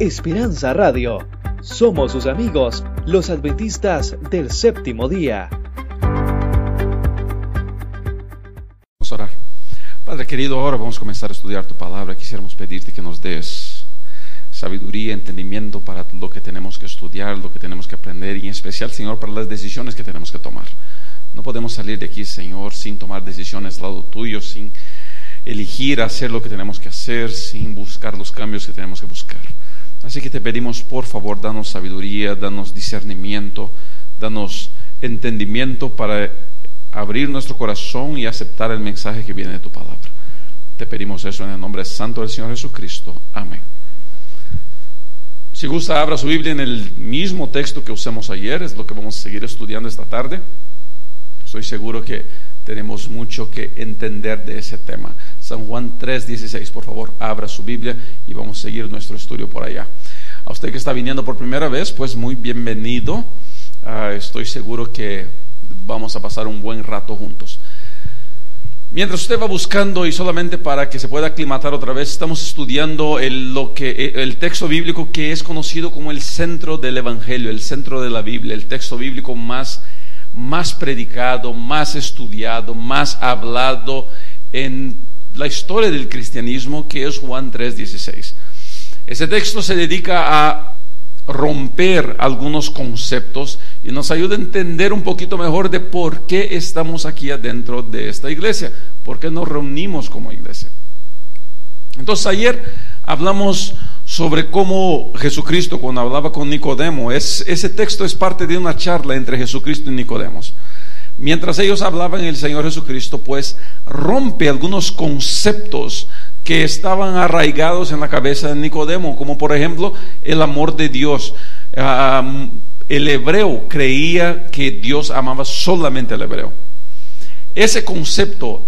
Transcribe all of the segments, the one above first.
Esperanza Radio. Somos sus amigos, los adventistas del séptimo día. Vamos a orar. Padre querido, ahora vamos a comenzar a estudiar tu palabra. Quisiéramos pedirte que nos des sabiduría, entendimiento para lo que tenemos que estudiar, lo que tenemos que aprender y en especial, Señor, para las decisiones que tenemos que tomar. No podemos salir de aquí, Señor, sin tomar decisiones al lado tuyo, sin elegir hacer lo que tenemos que hacer, sin buscar los cambios que tenemos que buscar. Así que te pedimos, por favor, danos sabiduría, danos discernimiento, danos entendimiento para abrir nuestro corazón y aceptar el mensaje que viene de tu palabra. Te pedimos eso en el nombre santo del Señor Jesucristo. Amén. Si gusta, abra su Biblia en el mismo texto que usamos ayer, es lo que vamos a seguir estudiando esta tarde. Estoy seguro que tenemos mucho que entender de ese tema. San Juan 3:16, por favor, abra su Biblia y vamos a seguir nuestro estudio por allá. A usted que está viniendo por primera vez, pues muy bienvenido. Uh, estoy seguro que vamos a pasar un buen rato juntos. Mientras usted va buscando y solamente para que se pueda aclimatar otra vez, estamos estudiando el, lo que, el texto bíblico que es conocido como el centro del Evangelio, el centro de la Biblia, el texto bíblico más, más predicado, más estudiado, más hablado en la historia del cristianismo, que es Juan 3:16. Ese texto se dedica a romper algunos conceptos y nos ayuda a entender un poquito mejor de por qué estamos aquí adentro de esta iglesia, por qué nos reunimos como iglesia. Entonces ayer hablamos sobre cómo Jesucristo cuando hablaba con Nicodemo, es, ese texto es parte de una charla entre Jesucristo y Nicodemos. Mientras ellos hablaban el Señor Jesucristo, pues rompe algunos conceptos que estaban arraigados en la cabeza de Nicodemo, como por ejemplo el amor de Dios. el hebreo creía que Dios amaba solamente al hebreo. Ese concepto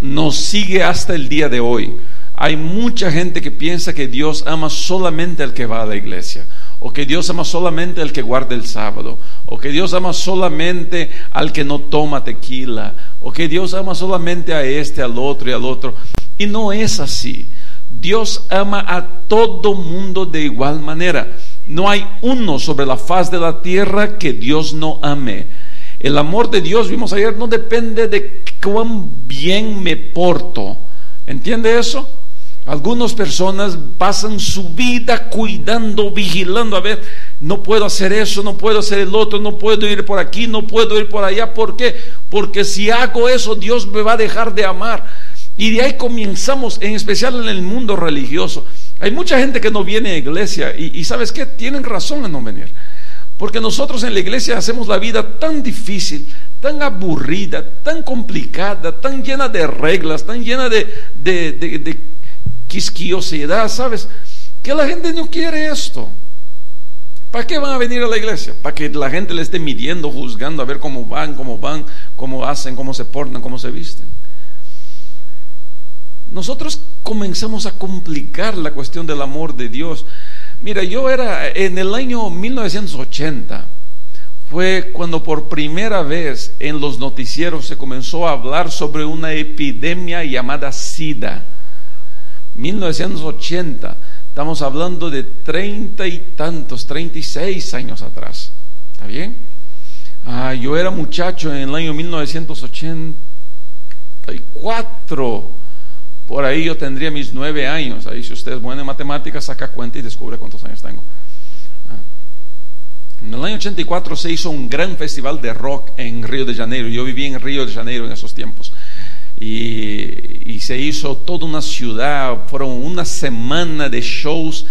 nos sigue hasta el día de hoy. Hay mucha gente que piensa que Dios ama solamente al que va a la iglesia, o que Dios ama solamente al que guarda el sábado, o que Dios ama solamente al que no toma tequila, o que Dios ama solamente a este, al otro y al otro. Y no es así. Dios ama a todo mundo de igual manera. No hay uno sobre la faz de la tierra que Dios no ame. El amor de Dios, vimos ayer, no depende de cuán bien me porto. ¿Entiende eso? Algunas personas pasan su vida cuidando, vigilando, a ver, no puedo hacer eso, no puedo hacer el otro, no puedo ir por aquí, no puedo ir por allá. ¿Por qué? Porque si hago eso, Dios me va a dejar de amar. Y de ahí comenzamos, en especial en el mundo religioso. Hay mucha gente que no viene a iglesia y, sabes qué, tienen razón en no venir. Porque nosotros en la iglesia hacemos la vida tan difícil, tan aburrida, tan complicada, tan llena de reglas, tan llena de, quisquiosidad, ¿sabes? Que la gente no quiere esto. ¿Para qué van a venir a la iglesia? Para que la gente le esté midiendo, juzgando, a ver cómo van, cómo van, cómo hacen, cómo se portan, cómo se visten nosotros comenzamos a complicar la cuestión del amor de Dios. Mira, yo era en el año 1980, fue cuando por primera vez en los noticieros se comenzó a hablar sobre una epidemia llamada SIDA. 1980, estamos hablando de treinta y tantos, treinta y seis años atrás. ¿Está bien? Ah, yo era muchacho en el año 1984 por ahí yo tendría mis nueve años. Ahí si usted es bueno en matemáticas, saca cuenta y descubre cuántos años tengo. Ah. En el año 84 se hizo un gran festival de rock en Río de Janeiro. Yo viví en Río de Janeiro en esos tiempos. Y, se hizo toda una ciudad, fueron una semana de shows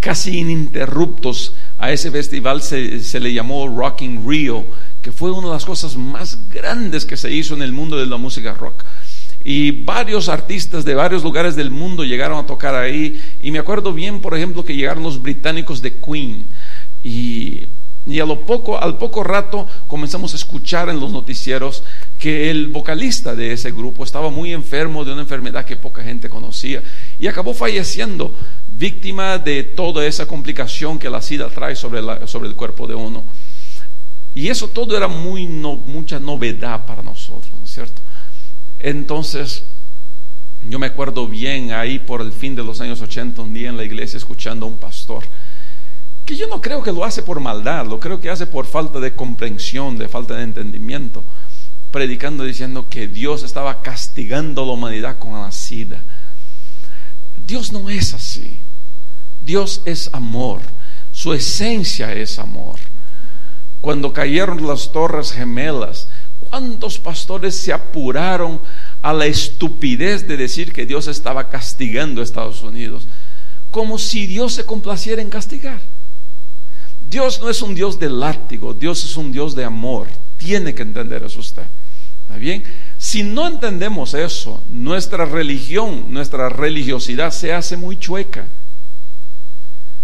casi ininterruptos. A ese festival se, se le llamó Rocking Rio, que fue una de las cosas más grandes que se hizo en el mundo de la música rock. Y varios artistas de varios lugares del mundo llegaron a tocar ahí. Y me acuerdo bien, por ejemplo, que llegaron los británicos de Queen. Y, y a lo poco, al poco rato comenzamos a escuchar en los noticieros que el vocalista de ese grupo estaba muy enfermo de una enfermedad que poca gente conocía y acabó falleciendo, víctima de toda esa complicación que la SIDA trae sobre, la, sobre el cuerpo de uno. Y eso todo era muy mucha novedad para nosotros, ¿no es cierto? Entonces, Yo me acuerdo bien ahí por el fin de los años 80, un día en la iglesia escuchando a un pastor, que yo no creo que lo hace por maldad, lo creo que hace por falta de comprensión, de falta de entendimiento, predicando diciendo que Dios estaba castigando a la humanidad con la sida. Dios no es así. Dios es amor. Su esencia es amor. Cuando cayeron las torres gemelas, ¿cuántos pastores se apuraron a la estupidez de decir que Dios estaba castigando a Estados Unidos? Como si Dios se complaciera en castigar. Dios no es un Dios de látigo, Dios es un Dios de amor. Tiene que entender eso usted. ¿Está bien? Si no entendemos eso, nuestra religión, nuestra religiosidad se hace muy chueca.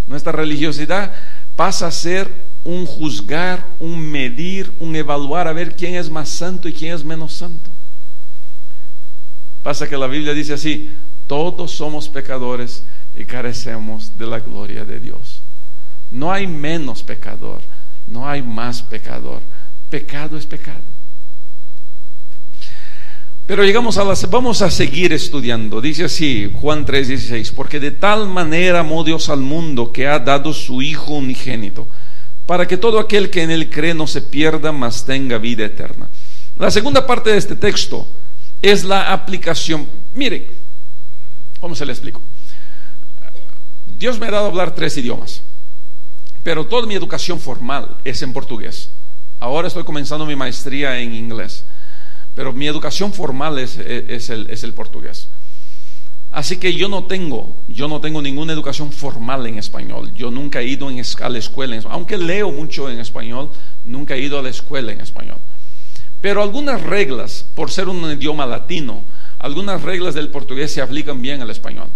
Nuestra religiosidad pasa a ser un juzgar, un medir, un evaluar a ver quién es más santo y quién es menos santo. Pasa que la Biblia dice así, todos somos pecadores y carecemos de la gloria de Dios. No hay menos pecador, no hay más pecador. Pecado es pecado. Pero llegamos a las, vamos a seguir estudiando. Dice así, Juan 3:16, porque de tal manera amó Dios al mundo que ha dado su Hijo unigénito, para que todo aquel que en él cree no se pierda, mas tenga vida eterna. La segunda parte de este texto es la aplicación. Mire, ¿cómo se le explico? Dios me ha dado a hablar tres idiomas, pero toda mi educación formal es en portugués. Ahora estoy comenzando mi maestría en inglés pero mi educación formal es, el, portugués. Así que yo no tengo, yo no tengo ninguna educación formal en español. Yo nunca he ido en, a la escuela, aunque leo mucho en español, nunca he ido a la escuela en español. Pero algunas reglas, por ser un idioma latino, algunas reglas del portugués se aplican bien al español.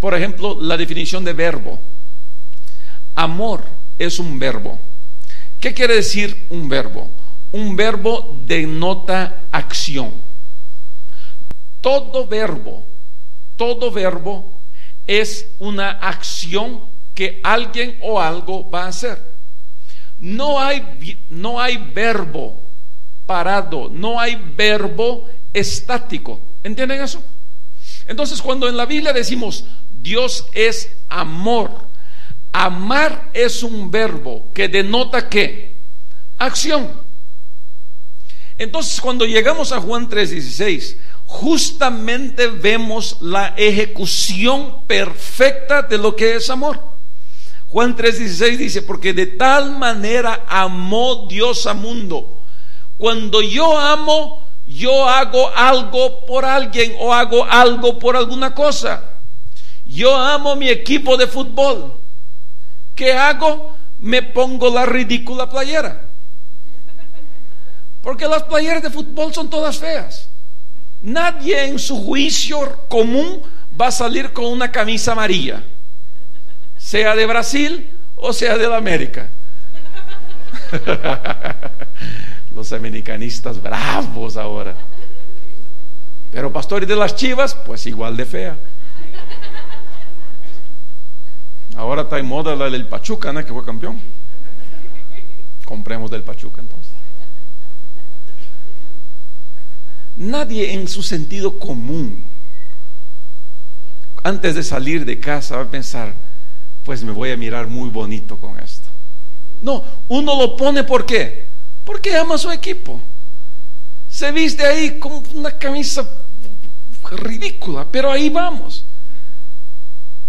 Por ejemplo, la definición de verbo. Amor es un verbo. ¿Qué quiere decir un verbo? Un verbo denota acción. Todo verbo, todo verbo es una acción que alguien o algo va a hacer. No hay, no hay verbo parado, no hay verbo estático. ¿Entienden eso? Entonces cuando en la Biblia decimos Dios es amor, amar es un verbo que denota qué? Acción. Entonces, cuando llegamos a Juan 3:16, justamente vemos la ejecución perfecta de lo que es amor. Juan 3:16 dice, porque de tal manera amó Dios al mundo. Cuando yo amo, yo hago algo por alguien o hago algo por alguna cosa. Yo amo mi equipo de fútbol. ¿Qué hago? Me pongo la ridícula playera. Porque las playeras de fútbol son todas feas. Nadie en su juicio común va a salir con una camisa amarilla, sea de Brasil o sea de la América. Los americanistas bravos ahora. Pero pastores de las chivas, pues igual de fea. Ahora está en moda la del Pachuca, ¿no? Que fue campeón. Compremos del Pachuca entonces. Nadie en su sentido común, antes de salir de casa, va a pensar, pues me voy a mirar muy bonito con esto. No, uno lo pone ¿por qué? Porque ama a su equipo. Se viste ahí con una camisa ridícula, pero ahí vamos.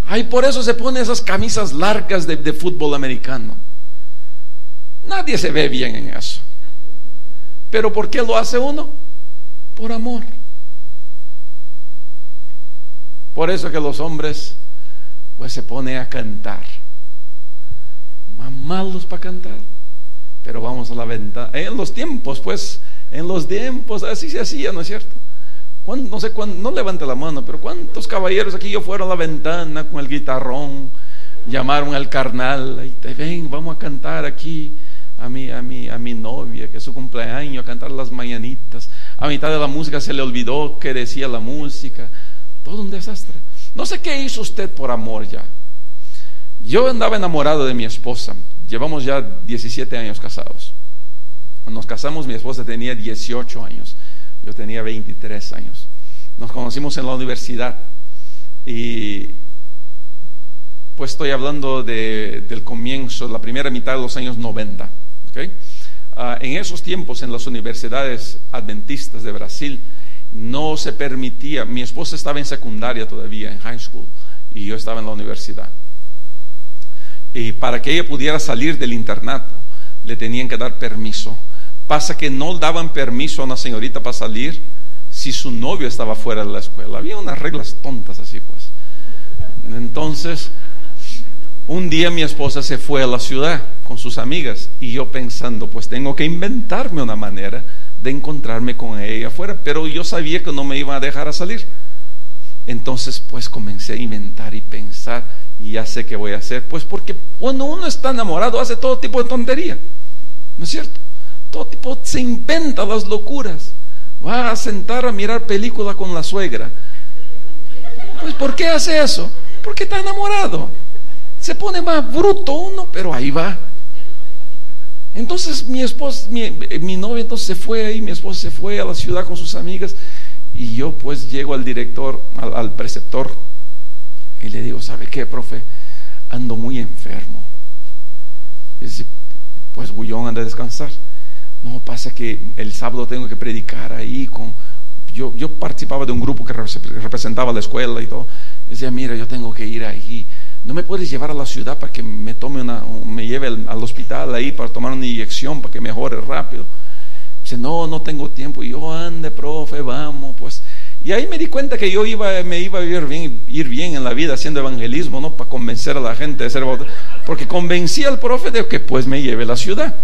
Ahí por eso se pone esas camisas largas de, de fútbol americano. Nadie se ve bien en eso. Pero ¿por qué lo hace uno? Por amor. Por eso que los hombres pues se ponen a cantar. Más malos para cantar. Pero vamos a la ventana. En los tiempos, pues, en los tiempos así se hacía, ¿no es cierto? No sé cuándo, no levante la mano, pero ¿cuántos caballeros aquí yo fueron a la ventana con el guitarrón? Llamaron al carnal, y te ven, vamos a cantar aquí a mi, a mi, a mi novia, que es su cumpleaños, a cantar las mañanitas. A mitad de la música se le olvidó que decía la música. Todo un desastre. No sé qué hizo usted por amor ya. Yo andaba enamorado de mi esposa. Llevamos ya 17 años casados. Cuando nos casamos mi esposa tenía 18 años. Yo tenía 23 años. Nos conocimos en la universidad y pues estoy hablando de, del comienzo, la primera mitad de los años 90. ¿okay? Ah, en esos tiempos en las universidades adventistas de Brasil no se permitía, mi esposa estaba en secundaria todavía, en high school, y yo estaba en la universidad. Y para que ella pudiera salir del internato, le tenían que dar permiso. Pasa que no daban permiso a una señorita para salir si su novio estaba fuera de la escuela. Había unas reglas tontas así, pues. Entonces, un día mi esposa se fue a la ciudad con sus amigas y yo pensando, pues tengo que inventarme una manera de encontrarme con ella afuera, pero yo sabía que no me iban a dejar a salir. Entonces, pues comencé a inventar y pensar y ya sé qué voy a hacer. Pues porque cuando uno está enamorado hace todo tipo de tontería, ¿no es cierto? Todo tipo se inventa las locuras. Va a sentar a mirar película con la suegra. Pues ¿por qué hace eso? Porque está enamorado. Se pone más bruto uno, pero ahí va. Entonces mi esposa, mi, mi novia entonces se fue ahí, mi esposa se fue a la ciudad con sus amigas y yo pues llego al director, al, preceptor y le digo, ¿sabe qué, profe? Ando muy enfermo. Y dice, pues Bullón anda a descansar. No, pasa que el sábado tengo que predicar ahí yo participaba de un grupo que representaba la escuela y todo. Y decía, mira, yo tengo que ir ahí ¿no me puedes llevar a la ciudad para que me tome una, me lleve al, hospital ahí para tomar una inyección para que mejore rápido? Dice, no, no tengo tiempo. Y yo, ande, profe, vamos, pues. Y ahí me di cuenta que yo iba, me iba a ir bien, ir bien en la vida haciendo evangelismo, ¿no? Para convencer a la gente de ser Porque convencí al profe de que pues me lleve a la ciudad.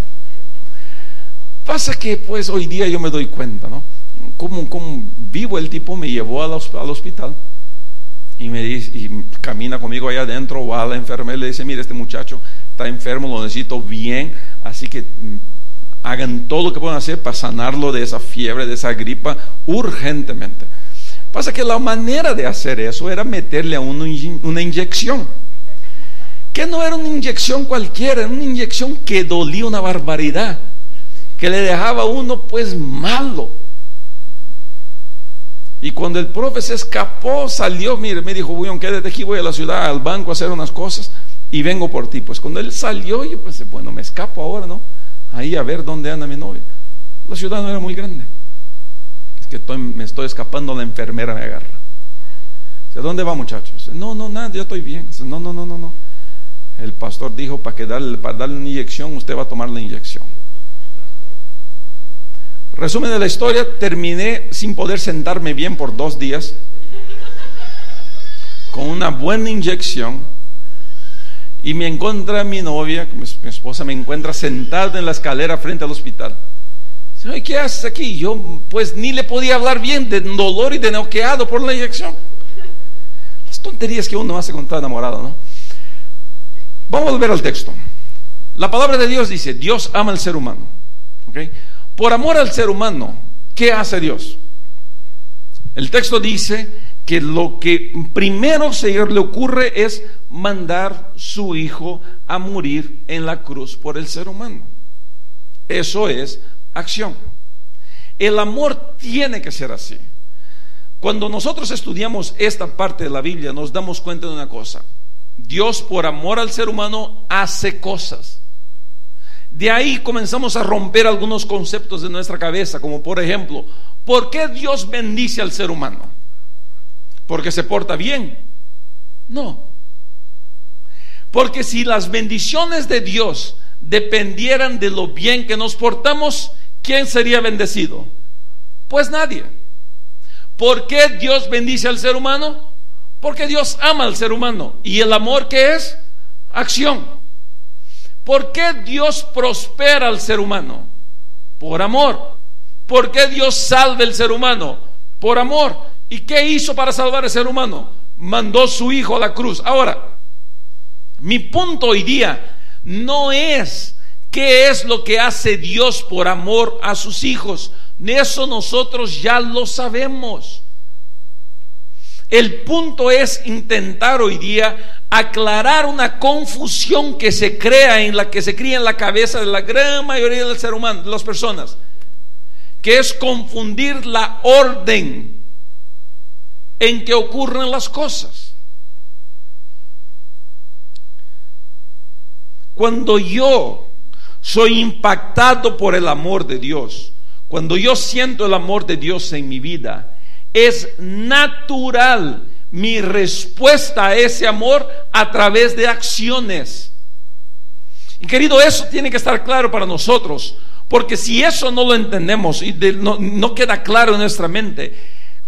Pasa que pues hoy día yo me doy cuenta, ¿no? Como, como vivo el tipo me llevó al hospital y me dice, y camina conmigo allá adentro, va a la enfermera y le dice, mire, este muchacho está enfermo, lo necesito bien, así que mm, hagan todo lo que puedan hacer para sanarlo de esa fiebre, de esa gripa, urgentemente. Pasa que la manera de hacer eso era meterle a uno una inyección, que no era una inyección cualquiera, era una inyección que dolía una barbaridad, que le dejaba a uno pues malo. Y cuando el profe se escapó, salió, mire, me dijo, Bullón, quédate aquí, voy a la ciudad, al banco a hacer unas cosas y vengo por ti. Pues cuando él salió, yo pensé, bueno, me escapo ahora, ¿no? Ahí a ver dónde anda mi novia. La ciudad no era muy grande. Es que me estoy escapando, la enfermera me agarra. Dice, ¿dónde va muchachos? No, no, nada, yo estoy bien. No, no, no, no, no. El pastor dijo, para, que darle, para darle una inyección, usted va a tomar la inyección. Resumen de la historia, terminé sin poder sentarme bien por dos días, con una buena inyección, y me encuentra mi novia, mi, esposa, me encuentra sentada en la escalera frente al hospital. Dice, ¿qué haces aquí? Yo pues ni le podía hablar bien de dolor y de noqueado por la inyección. Las tonterías que uno hace con está enamorado, ¿no? Vamos a volver al texto. La palabra de Dios dice, Dios ama al ser humano. ¿okay? Por amor al ser humano, ¿qué hace Dios? El texto dice que lo que primero se le ocurre es mandar su hijo a morir en la cruz por el ser humano. Eso es acción. El amor tiene que ser así. Cuando nosotros estudiamos esta parte de la Biblia nos damos cuenta de una cosa. Dios por amor al ser humano hace cosas. De ahí comenzamos a romper algunos conceptos de nuestra cabeza, como por ejemplo, ¿por qué Dios bendice al ser humano? ¿Porque se porta bien? No. Porque si las bendiciones de Dios dependieran de lo bien que nos portamos, ¿quién sería bendecido? Pues nadie. ¿Por qué Dios bendice al ser humano? Porque Dios ama al ser humano. ¿Y el amor qué es? Acción. ¿Por qué Dios prospera al ser humano? Por amor. ¿Por qué Dios salva al ser humano? Por amor. ¿Y qué hizo para salvar al ser humano? Mandó su hijo a la cruz. Ahora, mi punto hoy día no es qué es lo que hace Dios por amor a sus hijos. Eso nosotros ya lo sabemos. El punto es intentar hoy día aclarar una confusión que se crea en la que se cría en la cabeza de la gran mayoría del ser humano, de las personas, que es confundir la orden en que ocurren las cosas. Cuando yo soy impactado por el amor de Dios, cuando yo siento el amor de Dios en mi vida, es natural mi respuesta a ese amor a través de acciones. Y querido, eso tiene que estar claro para nosotros, porque si eso no lo entendemos y no, no queda claro en nuestra mente,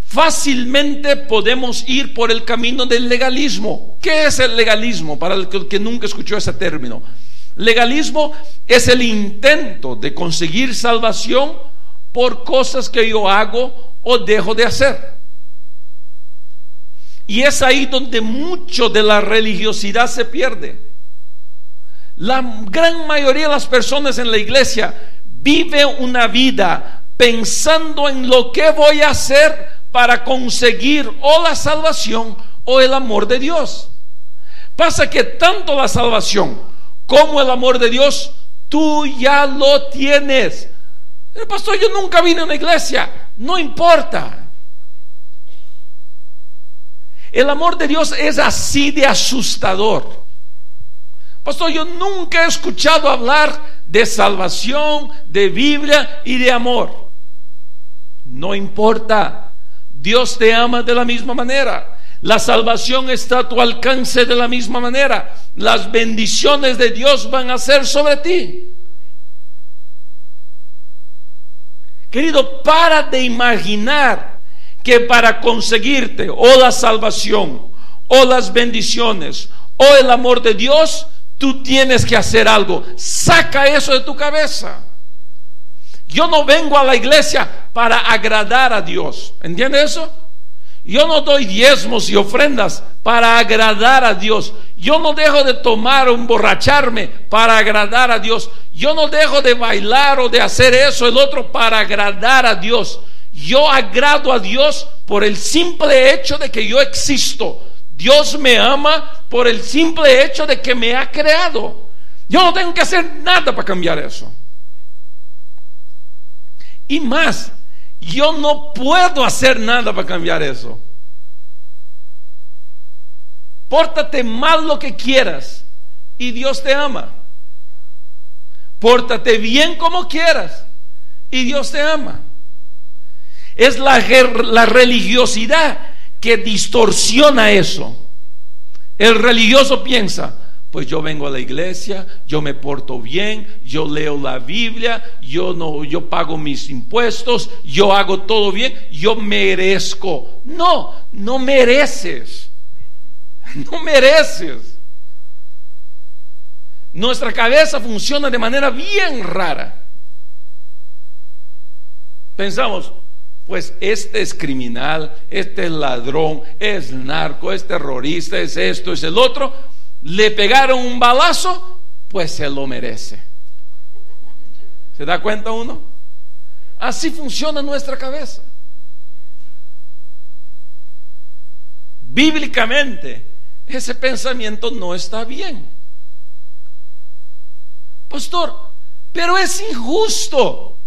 fácilmente podemos ir por el camino del legalismo. ¿Qué es el legalismo? Para el que nunca escuchó ese término. Legalismo es el intento de conseguir salvación por cosas que yo hago o dejo de hacer. Y es ahí donde mucho de la religiosidad se pierde. La gran mayoría de las personas en la iglesia vive una vida pensando en lo que voy a hacer para conseguir o la salvación o el amor de Dios. Pasa que tanto la salvación como el amor de Dios, tú ya lo tienes. Pastor, yo nunca vine a una iglesia. No importa. El amor de Dios es así de asustador. Pastor, yo nunca he escuchado hablar de salvación, de Biblia y de amor. No importa. Dios te ama de la misma manera. La salvación está a tu alcance de la misma manera. Las bendiciones de Dios van a ser sobre ti. Querido, para de imaginar que para conseguirte o la salvación o las bendiciones o el amor de Dios, tú tienes que hacer algo. Saca eso de tu cabeza. Yo no vengo a la iglesia para agradar a Dios. ¿Entiende eso? Yo no doy diezmos y ofrendas para agradar a Dios. Yo no dejo de tomar o emborracharme para agradar a Dios. Yo no dejo de bailar o de hacer eso, el otro, para agradar a Dios. Yo agrado a Dios por el simple hecho de que yo existo. Dios me ama por el simple hecho de que me ha creado. Yo no tengo que hacer nada para cambiar eso. Y más, yo no puedo hacer nada para cambiar eso. Pórtate mal lo que quieras y Dios te ama. Pórtate bien como quieras y Dios te ama. Es la, la religiosidad que distorsiona eso. El religioso piensa, pues yo vengo a la iglesia, yo me porto bien, yo leo la Biblia, yo no yo pago mis impuestos, yo hago todo bien, yo merezco. No, no mereces. No mereces. Nuestra cabeza funciona de manera bien rara. Pensamos, pues este es criminal, este es ladrón, es narco, es terrorista, es esto, es el otro, le pegaron un balazo, pues se lo merece. ¿Se da cuenta uno? Así funciona nuestra cabeza. Bíblicamente, ese pensamiento no está bien. Pastor, pero es injusto.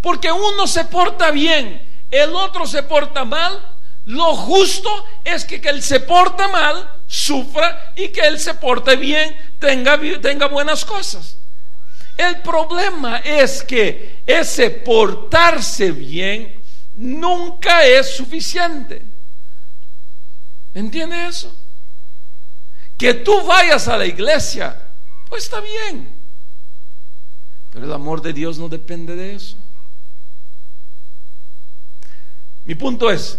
Porque uno se porta bien, el otro se porta mal. Lo justo es que, que él se porta mal, sufra y que él se porte bien, tenga, tenga buenas cosas. El problema es que ese portarse bien nunca es suficiente. ¿Entiende eso? Que tú vayas a la iglesia, pues está bien. Pero el amor de Dios no depende de eso. Mi punto es,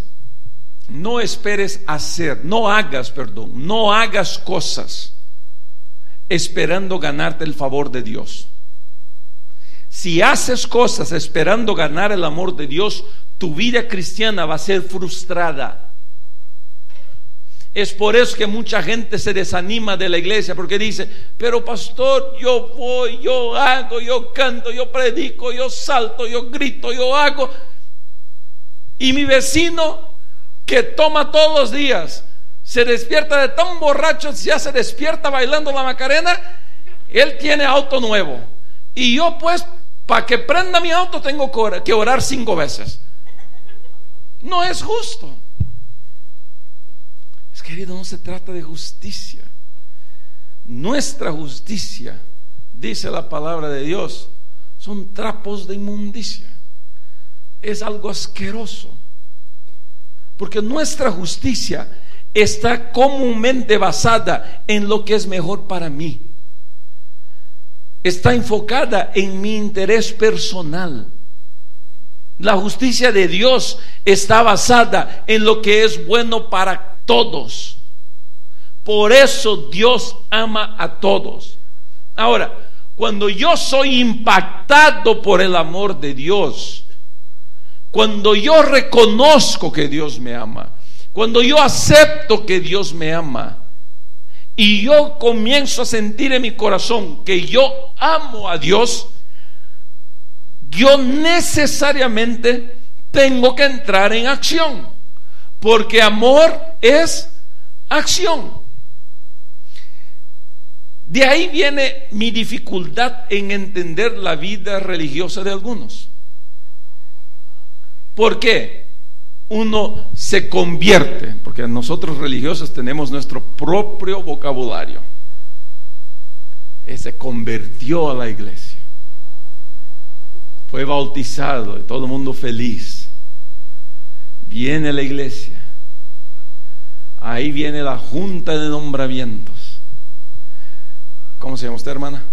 no esperes hacer, no hagas, perdón, no hagas cosas esperando ganarte el favor de Dios. Si haces cosas esperando ganar el amor de Dios, tu vida cristiana va a ser frustrada. Es por eso que mucha gente se desanima de la iglesia porque dice, pero pastor, yo voy, yo hago, yo canto, yo predico, yo salto, yo grito, yo hago, y mi vecino que toma todos los días, se despierta de tan borracho, ya se despierta bailando la Macarena, él tiene auto nuevo. Y yo pues, para que prenda mi auto, tengo que orar cinco veces. No es justo. querido, no se trata de justicia. Nuestra justicia, dice la palabra de Dios, son trapos de inmundicia. Es algo asqueroso. Porque nuestra justicia está comúnmente basada en lo que es mejor para mí. Está enfocada en mi interés personal. La justicia de Dios está basada en lo que es bueno para todos. Por eso Dios ama a todos. Ahora, cuando yo soy impactado por el amor de Dios, cuando yo reconozco que Dios me ama, cuando yo acepto que Dios me ama, y yo comienzo a sentir en mi corazón que yo amo a Dios, yo necesariamente tengo que entrar en acción, porque amor es acción. De ahí viene mi dificultad en entender la vida religiosa de algunos. ¿Por qué? Uno se convierte, porque nosotros religiosos tenemos nuestro propio vocabulario. se convirtió a la iglesia fue bautizado y todo el mundo feliz. Viene la iglesia. Ahí viene la junta de nombramientos. ¿Cómo se llama usted, hermana?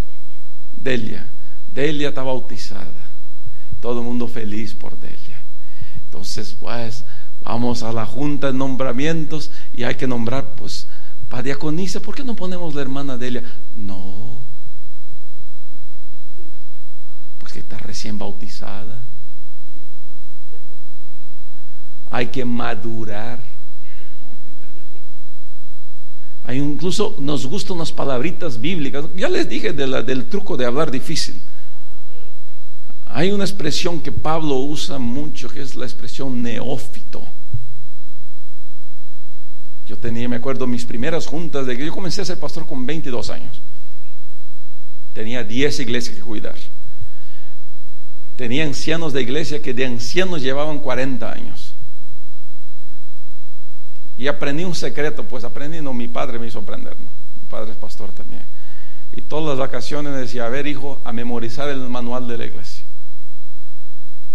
Delia. Delia está bautizada. Todo el mundo feliz por Delia. Entonces, pues, vamos a la junta de nombramientos y hay que nombrar, pues, para diaconisa. ¿Por qué no ponemos la hermana Delia? No. que está recién bautizada. Hay que madurar. Hay incluso nos gustan unas palabritas bíblicas. Ya les dije del truco de hablar difícil. Hay una expresión que Pablo usa mucho, que es la expresión neófito. Yo tenía, me acuerdo, mis primeras juntas de que yo comencé a ser pastor con 22 años. Tenía 10 iglesias que cuidar. Tenía ancianos de iglesia que de ancianos llevaban 40 años. Y aprendí un secreto, pues aprendí, no, mi padre me hizo aprender, ¿no? mi padre es pastor también. Y todas las vacaciones decía, a ver hijo, a memorizar el manual de la iglesia.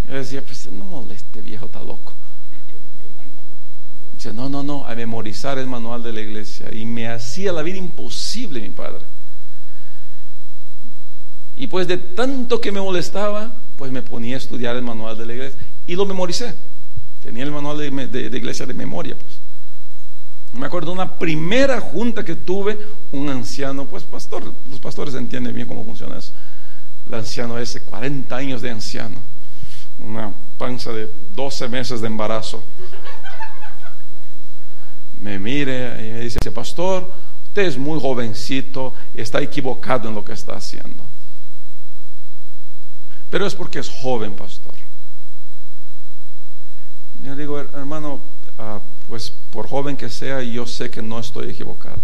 Yo decía, pues no moleste, viejo, está loco. Dice, no, no, no, a memorizar el manual de la iglesia. Y me hacía la vida imposible mi padre. Y pues de tanto que me molestaba, pues me ponía a estudiar el manual de la iglesia y lo memoricé. Tenía el manual de, iglesia de memoria, pues. Me acuerdo de una primera junta que tuve, un anciano, pues pastor, los pastores entienden bien cómo funciona eso. El anciano ese, 40 años de anciano, una panza de 12 meses de embarazo. Me mire y me dice, pastor, usted es muy jovencito, está equivocado en lo que está haciendo. Pero es porque es joven, pastor. Yo digo, hermano, ah, pues por joven que sea, yo sé que no estoy equivocado.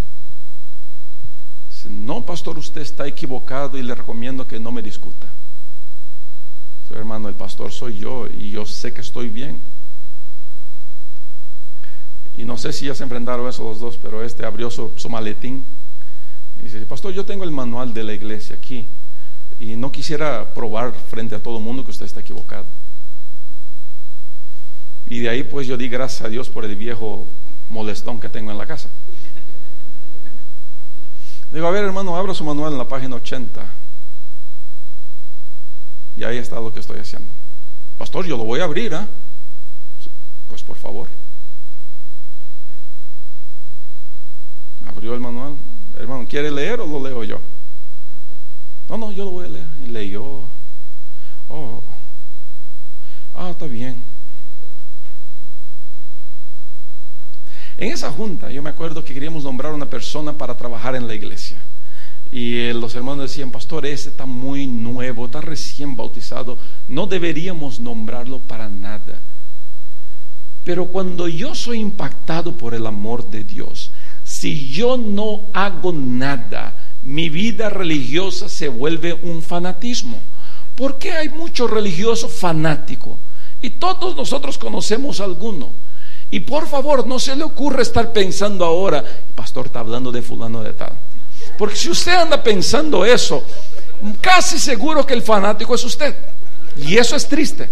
no, pastor, usted está equivocado y le recomiendo que no me discuta. Hermano, el pastor soy yo y yo sé que estoy bien. Y no sé si ya se enfrentaron eso los dos, pero este abrió su, su maletín y dice, pastor, yo tengo el manual de la iglesia aquí y no quisiera probar frente a todo el mundo que usted está equivocado. Y de ahí pues yo di gracias a Dios por el viejo molestón que tengo en la casa. Digo, a ver hermano, abra su manual en la página 80. Y ahí está lo que estoy haciendo. Pastor, yo lo voy a abrir, ¿ah? Pues por favor. Abrió el manual. Hermano, ¿quiere leer o lo leo yo? No, no, yo lo voy a leer. Y leyó. Oh, ah, está bien. En esa junta yo me acuerdo que queríamos nombrar una persona para trabajar en la iglesia. Y eh, los hermanos decían, pastor, ese está muy nuevo, está recién bautizado, no deberíamos nombrarlo para nada. Pero cuando yo soy impactado por el amor de Dios, si yo no hago nada, mi vida religiosa se vuelve un fanatismo. Porque hay mucho religioso fanático. Y todos nosotros conocemos alguno. Y por favor, no se le ocurre estar pensando ahora, el pastor está hablando de fulano de tal. Porque si usted anda pensando eso, casi seguro que el fanático es usted. Y eso es triste.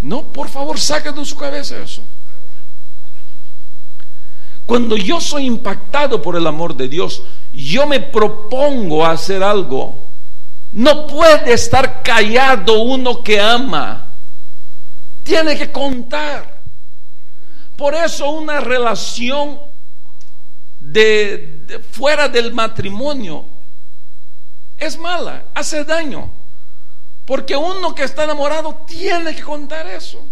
No, por favor, saque de su cabeza eso. Cuando yo soy impactado por el amor de Dios, yo me propongo hacer algo. No puede estar callado uno que ama. Tiene que contar. Por eso una relación de, fuera del matrimonio es mala, hace daño. Porque uno que está enamorado tiene que contar eso.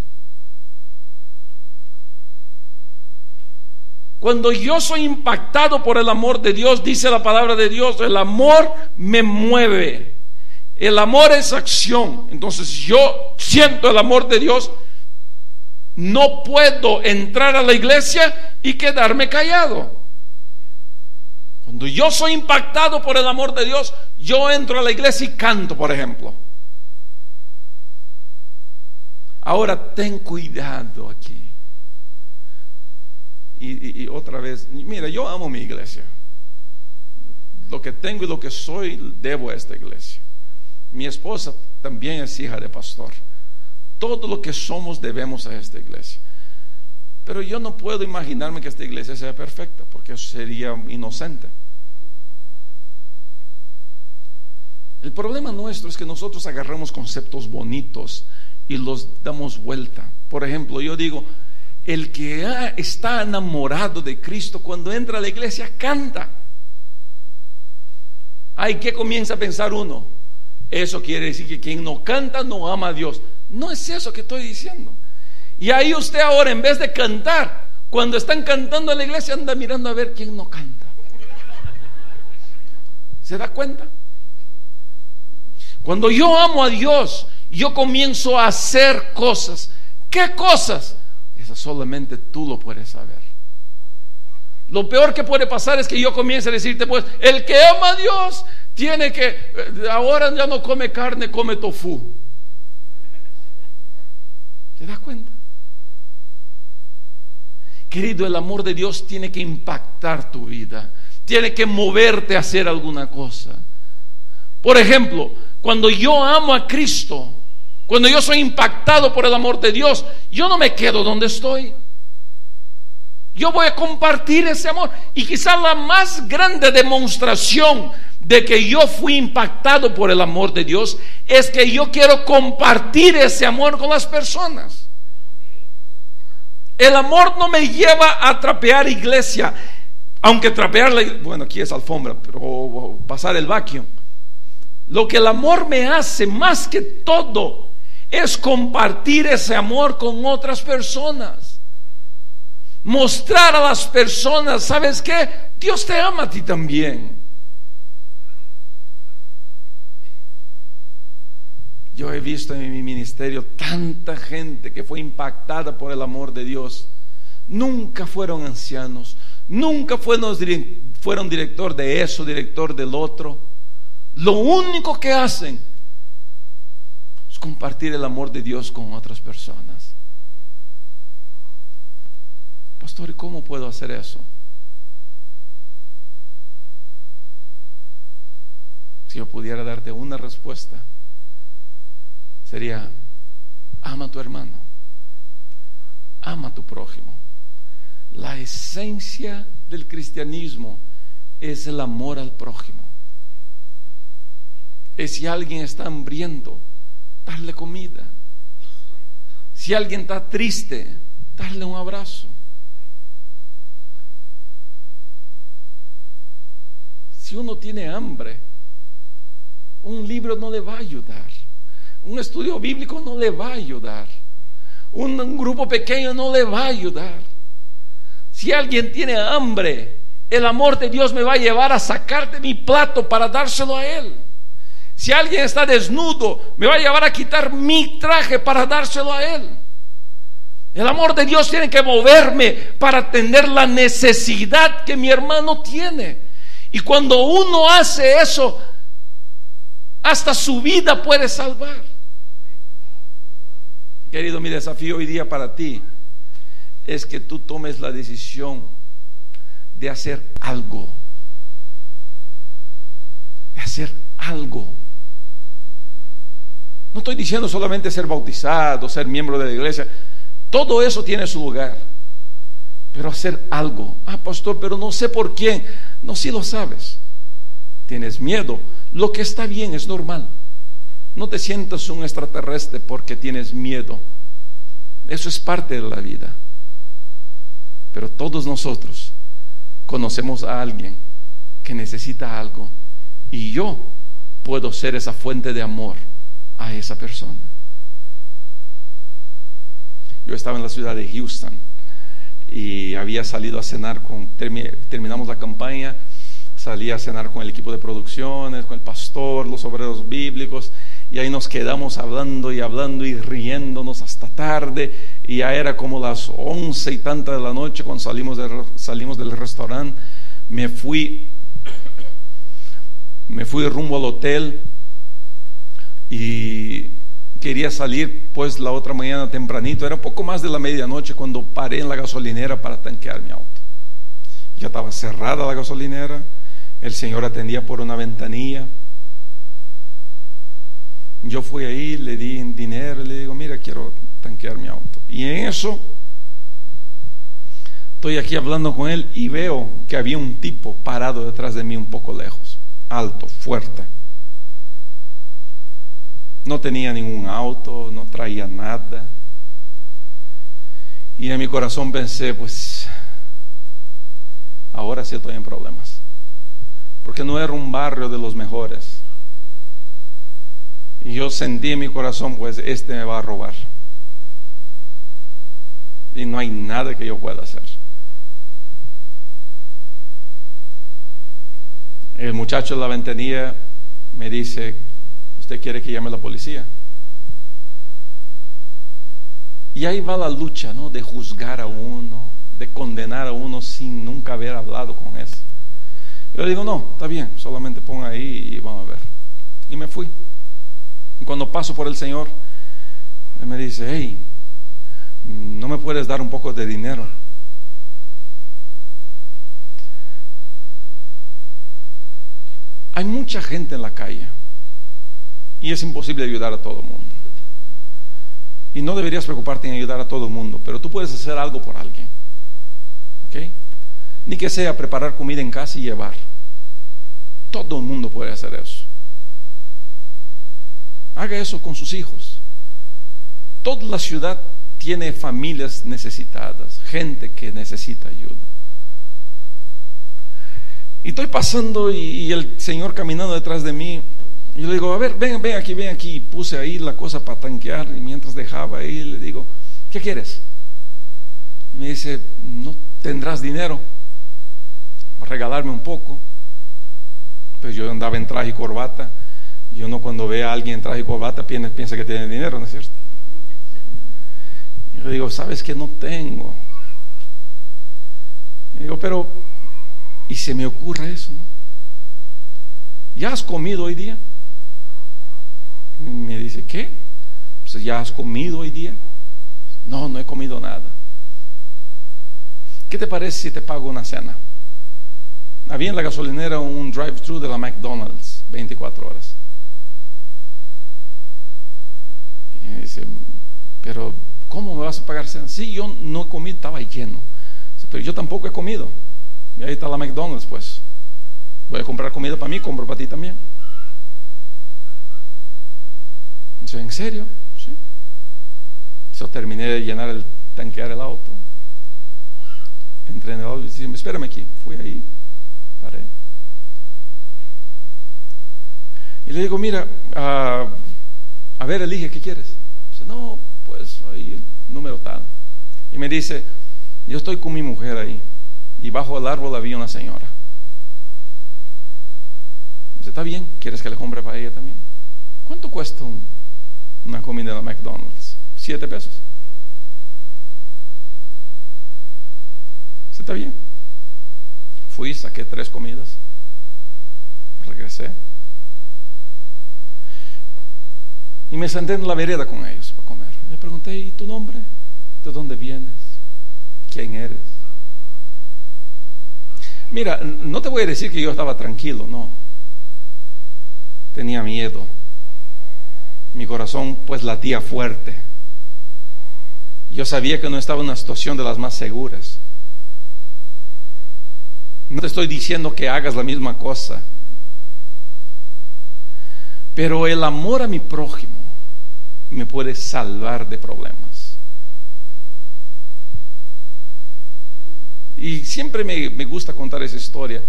Cuando yo soy impactado por el amor de Dios, dice la palabra de Dios, el amor me mueve. El amor es acción. Entonces yo siento el amor de Dios. No puedo entrar a la iglesia y quedarme callado. Cuando yo soy impactado por el amor de Dios, yo entro a la iglesia y canto, por ejemplo. Ahora ten cuidado aquí. Y, otra vez, mira, yo amo mi iglesia. Lo que tengo y lo que soy debo a esta iglesia. Mi esposa también es hija de pastor. Todo lo que somos debemos a esta iglesia. Pero yo no puedo imaginarme que esta iglesia sea perfecta, porque eso sería inocente. El problema nuestro es que nosotros agarramos conceptos bonitos y los damos vuelta. Por ejemplo, yo digo, el que está enamorado de Cristo cuando entra a la iglesia canta. Ay, ¿qué comienza a pensar uno? Eso quiere decir que quien no canta no ama a Dios. No es eso que estoy diciendo. Y ahí usted ahora, en vez de cantar, cuando están cantando en la iglesia, anda mirando a ver quién no canta. ¿Se da cuenta? Cuando yo amo a Dios, yo comienzo a hacer cosas. ¿Qué cosas? solamente tú lo puedes saber. Lo peor que puede pasar es que yo comience a decirte, pues, el que ama a Dios tiene que, eh, ahora ya no come carne, come tofu. ¿Te das cuenta? Querido, el amor de Dios tiene que impactar tu vida, tiene que moverte a hacer alguna cosa. Por ejemplo, cuando yo amo a Cristo, cuando yo soy impactado por el amor de Dios, yo no me quedo donde estoy. Yo voy a compartir ese amor. Y quizás la más grande demostración de que yo fui impactado por el amor de Dios es que yo quiero compartir ese amor con las personas. El amor no me lleva a trapear iglesia, aunque trapear, bueno, aquí es alfombra, pero pasar el vacío. Lo que el amor me hace más que todo es compartir ese amor con otras personas. Mostrar a las personas, ¿sabes qué? Dios te ama a ti también. Yo he visto en mi ministerio tanta gente que fue impactada por el amor de Dios. Nunca fueron ancianos, nunca fueron, fueron director de eso, director del otro. Lo único que hacen compartir el amor de Dios con otras personas. Pastor, ¿y cómo puedo hacer eso? Si yo pudiera darte una respuesta, sería, ama a tu hermano, ama a tu prójimo. La esencia del cristianismo es el amor al prójimo. Es si alguien está hambriento, darle comida. Si alguien está triste, darle un abrazo. Si uno tiene hambre, un libro no le va a ayudar. Un estudio bíblico no le va a ayudar. Un, grupo pequeño no le va a ayudar. Si alguien tiene hambre, el amor de Dios me va a llevar a sacar de mi plato para dárselo a él. Si alguien está desnudo, me va a llevar a quitar mi traje para dárselo a él. El amor de Dios tiene que moverme para atender la necesidad que mi hermano tiene. Y cuando uno hace eso, hasta su vida puede salvar. Querido, mi desafío hoy día para ti es que tú tomes la decisión de hacer algo. De hacer algo. No estoy diciendo solamente ser bautizado, ser miembro de la iglesia. Todo eso tiene su lugar. Pero hacer algo. Ah, pastor, pero no sé por quién. No, si lo sabes. Tienes miedo. Lo que está bien es normal. No te sientas un extraterrestre porque tienes miedo. Eso es parte de la vida. Pero todos nosotros conocemos a alguien que necesita algo y yo puedo ser esa fuente de amor a esa persona. Yo estaba en la ciudad de Houston y había salido a cenar con, terminamos la campaña, salí a cenar con el equipo de producciones, con el pastor, los obreros bíblicos, y ahí nos quedamos hablando y hablando y riéndonos hasta tarde, y ya era como las once y tanta de la noche cuando salimos, salimos del restaurante, me fui, me fui rumbo al hotel, y quería salir pues la otra mañana tempranito, era poco más de la medianoche cuando paré en la gasolinera para tanquear mi auto. Ya estaba cerrada la gasolinera, el Señor atendía por una ventanilla. Yo fui ahí, le di dinero le digo, mira, quiero tanquear mi auto. Y en eso estoy aquí hablando con él y veo que había un tipo parado detrás de mí un poco lejos, alto, fuerte no tenía ningún auto, no traía nada. Y en mi corazón pensé, pues, ahora sí estoy en problemas. Porque no era un barrio de los mejores. Y yo sentí en mi corazón, pues, este me va a robar. Y no hay nada que yo pueda hacer. El muchacho de la ventanilla me dice, usted quiere que llame a la policía. Y ahí va la lucha, ¿no? De juzgar a uno, de condenar a uno sin nunca haber hablado con él. Yo le digo, no, está bien, solamente ponga ahí y vamos a ver. Y me fui. Y cuando paso por el Señor, él me dice, hey, ¿no me puedes dar un poco de dinero? Hay mucha gente en la calle y es imposible ayudar a todo el mundo. Y no deberías preocuparte en ayudar a todo el mundo, pero tú puedes hacer algo por alguien. ¿Ok? Ni que sea preparar comida en casa y llevar. Todo el mundo puede hacer eso. Haga eso con sus hijos. Toda la ciudad tiene familias necesitadas, gente que necesita ayuda. Y estoy pasando y, el Señor caminando detrás de mí y le digo, a ver, ven, ven aquí, ven aquí. puse ahí la cosa para tanquear y mientras dejaba ahí le digo, ¿qué quieres? me dice, no tendrás dinero para regalarme un poco. Pues yo andaba en traje y corbata. Y uno cuando ve a alguien en traje y piensa, que tiene dinero, ¿no es cierto? Y le digo, ¿sabes que no tengo? Y digo, pero, ¿y se me ocurre eso, no? ¿Ya has comido hoy día? Me dice, ¿qué? Pues ya has comido hoy día. No, no he comido nada. ¿Qué te parece si te pago una cena? Había en la gasolinera un drive-thru de la McDonald's, 24 horas. Y dice, pero ¿cómo me vas a pagar? Sí, yo no comido, estaba lleno. Pero yo tampoco he comido. Y ahí está la McDonald's, pues. Voy a comprar comida para mí, compro para ti también. ¿en serio? Sí. Yo terminé de llenar el tanquear el auto. Entré en el auto y dije, espérame aquí. Fui ahí, paré. Y le digo, mira, a ver, elige, ¿qué quieres? Dice, no, pues ahí el número tal. Y me dice, yo estoy con mi mujer ahí. Y bajo el árbol había una señora. Dice, está bien, ¿quieres que le compre para ella también? ¿Cuánto cuesta un una comida en McDonald's. Siete pesos. ¿Se está bien? Fui, saqué tres comidas. Regresé. Y me senté en la vereda con ellos para comer. Le pregunté, ¿y tu nombre? ¿De dónde vienes? quién eres. Mira, no te voy a decir que yo estaba tranquilo, no. Tenía miedo. Mi corazón pues latía fuerte. Yo sabía que no estaba en una situación de las más seguras. No te estoy diciendo que hagas la misma cosa. Pero el amor a mi prójimo me puede salvar de problemas. Y siempre me, gusta contar esa historia.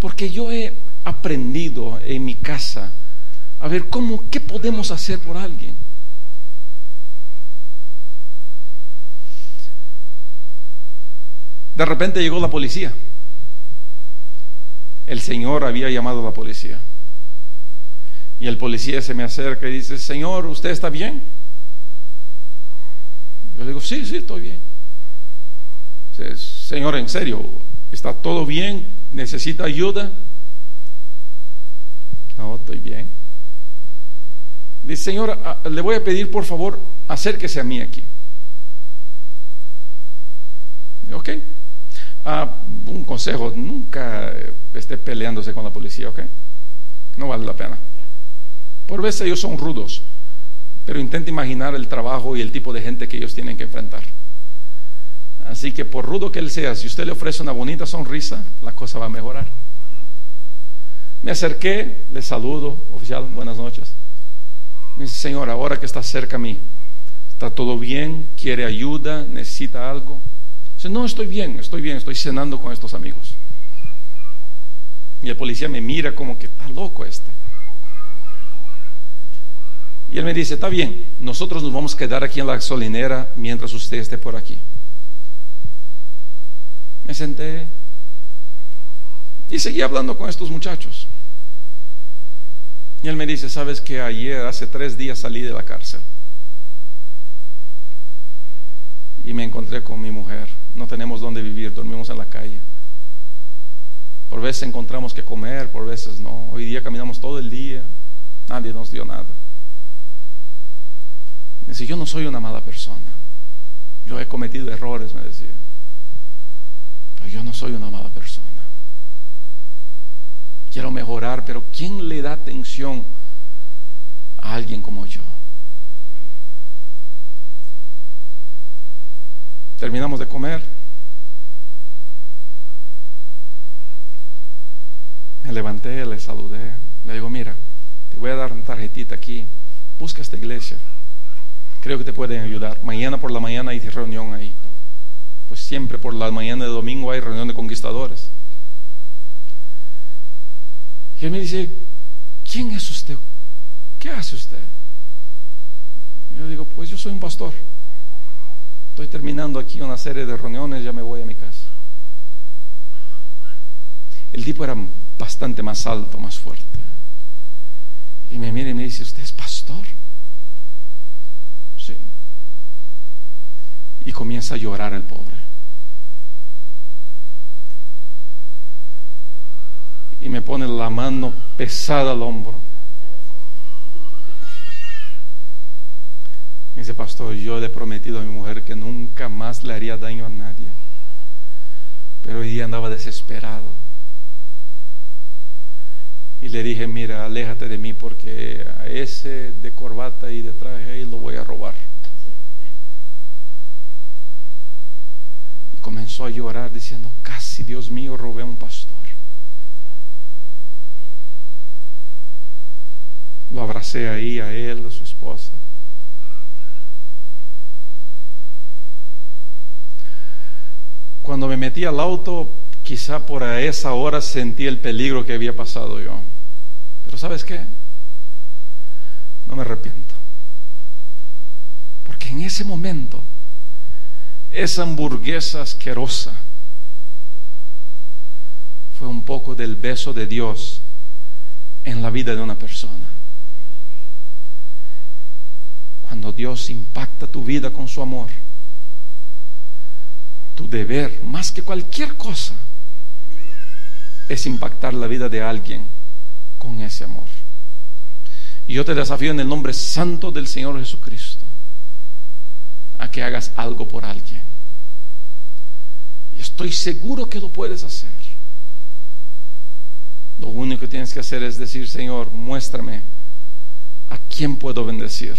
Porque yo he aprendido en mi casa a ver cómo, qué podemos hacer por alguien. De repente llegó la policía. El Señor había llamado a la policía. Y el policía se me acerca y dice, Señor, ¿usted está bien? Yo le digo, sí, sí, estoy bien. Señor, en serio, ¿está todo bien? ¿Necesita ayuda? No, estoy bien. Dice, Señor, le voy a pedir por favor, acérquese a mí aquí. Ok. Ah, un consejo, nunca esté peleándose con la policía, ¿ok? No vale la pena. Por veces ellos son rudos, pero intenta imaginar el trabajo y el tipo de gente que ellos tienen que enfrentar. Así que por rudo que él sea, si usted le ofrece una bonita sonrisa, la cosa va a mejorar. Me acerqué, le saludo, oficial, buenas noches. Me dice, Señor, ahora que está cerca a mí, ¿está todo bien? ¿Quiere ayuda? ¿Necesita algo? Dice, no, estoy bien, estoy bien, estoy cenando con estos amigos. Y el policía me mira como que está loco este. Y él me dice, está bien, nosotros nos vamos a quedar aquí en la gasolinera mientras usted esté por aquí. Me senté y seguí hablando con estos muchachos. Y él me dice, sabes que ayer, hace tres días salí de la cárcel. Y me encontré con mi mujer. No tenemos dónde vivir, dormimos en la calle. Por veces encontramos que comer, por veces no. Hoy día caminamos todo el día. Nadie nos dio nada. Me dice, yo no soy una mala persona. Yo he cometido errores, me decía. Pero yo no soy una mala persona. Quiero mejorar, pero ¿quién le da atención a alguien como yo? Terminamos de comer. Me levanté, le saludé. Le digo, mira, te voy a dar una tarjetita aquí. Busca esta iglesia creo que te pueden ayudar. Mañana por la mañana hay reunión ahí. Pues siempre por la mañana de domingo hay reunión de conquistadores. Y él me dice, ¿quién es usted? ¿Qué hace usted? Y yo digo, pues yo soy un pastor. Estoy terminando aquí una serie de reuniones, ya me voy a mi casa. El tipo era bastante más alto, más fuerte. Y me mira y me dice, ¿usted es pastor? Y comienza a llorar el pobre. Y me pone la mano pesada al hombro. Me dice, pastor, yo le he prometido a mi mujer que nunca más le haría daño a nadie. Pero hoy día andaba desesperado. Y le dije, mira, aléjate de mí porque a ese de corbata y de traje lo voy a robar. Comenzó a llorar diciendo, casi Dios mío, robé a un pastor. Lo abracé ahí a él, a su esposa. Cuando me metí al auto, quizá por esa hora sentí el peligro que había pasado yo. Pero ¿sabes qué? No me arrepiento. Porque en ese momento esa hamburguesa asquerosa fue un poco del beso de Dios en la vida de una persona. Cuando Dios impacta tu vida con su amor, tu deber, más que cualquier cosa, es impactar la vida de alguien con ese amor. Y yo te desafío en el nombre santo del Señor Jesucristo a que hagas algo por alguien. Estoy seguro que lo puedes hacer. Lo único que tienes que hacer es decir, Señor, muéstrame a quién puedo bendecir,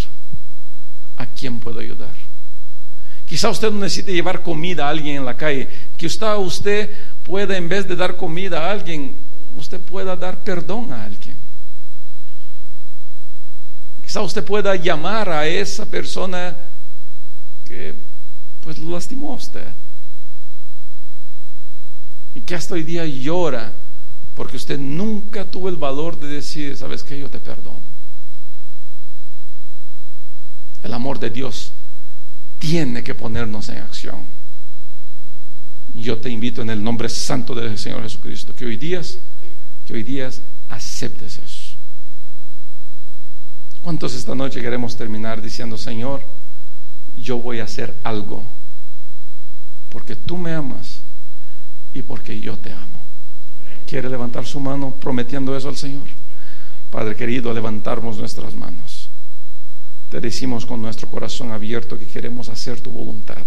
a quién puedo ayudar. Quizá usted no necesite llevar comida a alguien en la calle. Quizá usted pueda, en vez de dar comida a alguien, usted pueda dar perdón a alguien. Quizá usted pueda llamar a esa persona que pues lo lastimó a usted. Y que hasta hoy día llora porque usted nunca tuvo el valor de decir, ¿sabes qué? Yo te perdono. El amor de Dios tiene que ponernos en acción. Yo te invito en el nombre santo del Señor Jesucristo que hoy días, que hoy días aceptes eso. ¿Cuántos esta noche queremos terminar diciendo, Señor, yo voy a hacer algo porque tú me amas y porque yo te amo? ¿Quiere levantar su mano prometiendo eso al Señor? Padre querido, levantamos nuestras manos. Te decimos con nuestro corazón abierto que queremos hacer tu voluntad.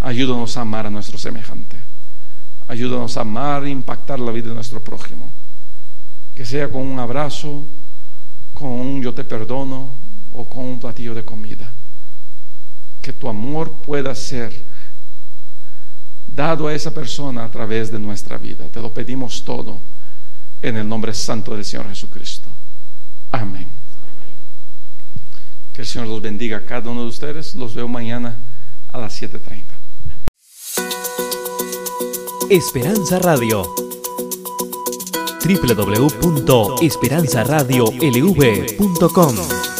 Ayúdanos a amar a nuestro semejante. Ayúdanos a amar e impactar la vida de nuestro prójimo. Que sea con un abrazo, con un yo te perdono o con un platillo de comida. Que tu amor pueda ser dado a esa persona a través de nuestra vida. Te lo pedimos todo en el nombre santo del Señor Jesucristo. Amén. Que el Señor los bendiga a cada uno de ustedes. Los veo mañana a las 7.30. Esperanza Radio www.esperanzaradiolv.com